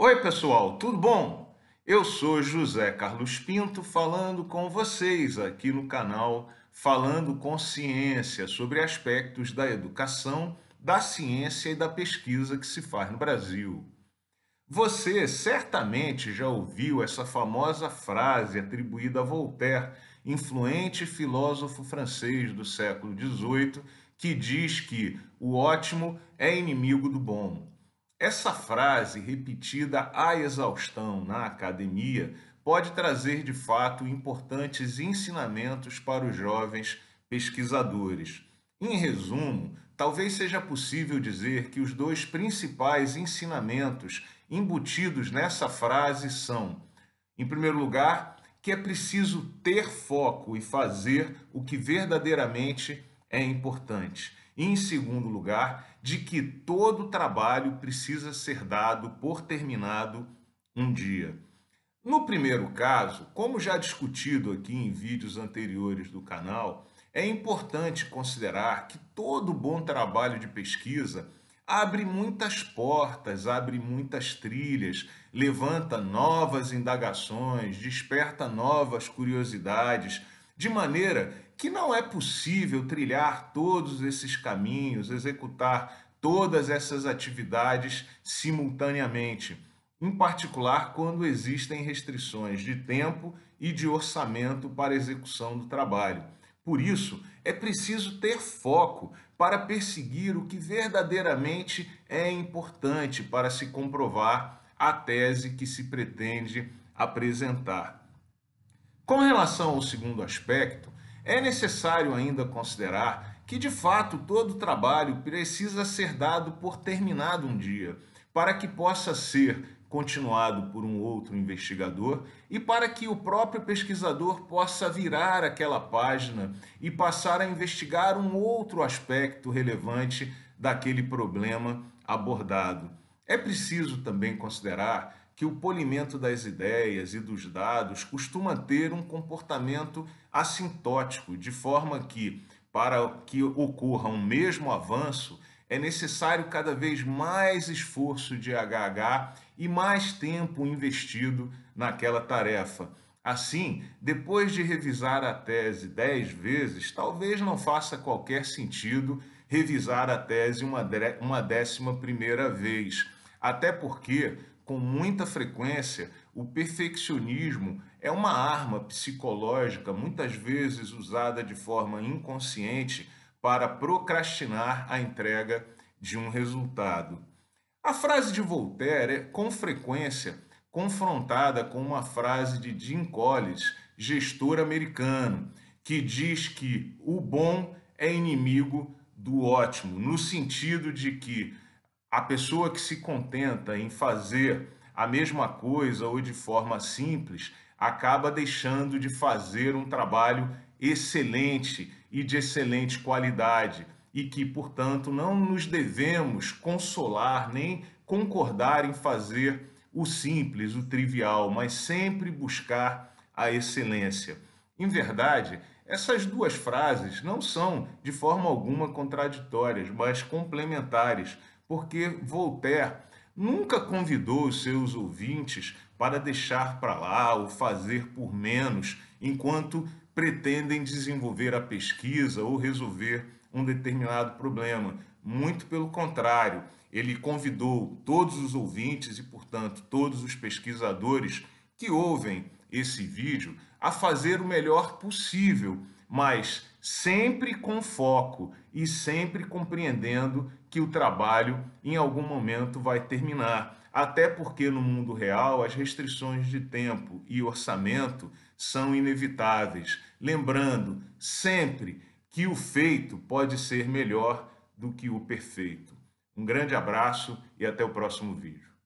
Oi, pessoal, tudo bom? Eu sou José Carlos Pinto falando com vocês aqui no canal Falando com Ciência sobre aspectos da educação, da ciência e da pesquisa que se faz no Brasil. Você certamente já ouviu essa famosa frase atribuída a Voltaire, influente filósofo francês do século XVIII, que diz que o ótimo é inimigo do bom. Essa frase, repetida à exaustão na academia, pode trazer de fato importantes ensinamentos para os jovens pesquisadores. Em resumo, talvez seja possível dizer que os dois principais ensinamentos embutidos nessa frase são, em primeiro lugar, que é preciso ter foco e fazer o que verdadeiramente é importante. Em segundo lugar, de que todo trabalho precisa ser dado por terminado um dia. No primeiro caso, como já discutido aqui em vídeos anteriores do canal, é importante considerar que todo bom trabalho de pesquisa abre muitas portas, abre muitas trilhas, levanta novas indagações, desperta novas curiosidades, de maneira que não é possível trilhar todos esses caminhos, executar todas essas atividades simultaneamente, em particular quando existem restrições de tempo e de orçamento para execução do trabalho. Por isso, é preciso ter foco para perseguir o que verdadeiramente é importante para se comprovar a tese que se pretende apresentar. Com relação ao segundo aspecto, é necessário ainda considerar que, de fato, todo trabalho precisa ser dado por terminado um dia, para que possa ser continuado por um outro investigador e para que o próprio pesquisador possa virar aquela página e passar a investigar um outro aspecto relevante daquele problema abordado. É preciso também considerar que o polimento das ideias e dos dados costuma ter um comportamento assintótico, de forma que, para que ocorra um mesmo avanço, é necessário cada vez mais esforço de HH e mais tempo investido naquela tarefa. Assim, depois de revisar a tese dez vezes, talvez não faça qualquer sentido revisar a tese uma, uma décima primeira vez. Até porque com muita frequência, o perfeccionismo é uma arma psicológica, muitas vezes usada de forma inconsciente para procrastinar a entrega de um resultado. A frase de Voltaire é, com frequência, confrontada com uma frase de Jim Collins, gestor americano, que diz que o bom é inimigo do ótimo, no sentido de que a pessoa que se contenta em fazer a mesma coisa ou de forma simples acaba deixando de fazer um trabalho excelente e de excelente qualidade e que, portanto, não nos devemos consolar nem concordar em fazer o simples, o trivial, mas sempre buscar a excelência. Em verdade, essas duas frases não são de forma alguma contraditórias, mas complementares, porque Voltaire nunca convidou os seus ouvintes para deixar para lá ou fazer por menos enquanto pretendem desenvolver a pesquisa ou resolver um determinado problema. Muito pelo contrário, ele convidou todos os ouvintes e, portanto, todos os pesquisadores que ouvem esse vídeo a fazer o melhor possível, mas sempre com foco e sempre compreendendo que o trabalho em algum momento vai terminar. Até porque no mundo real as restrições de tempo e orçamento são inevitáveis. Lembrando sempre que o feito pode ser melhor do que o perfeito. Um grande abraço e até o próximo vídeo.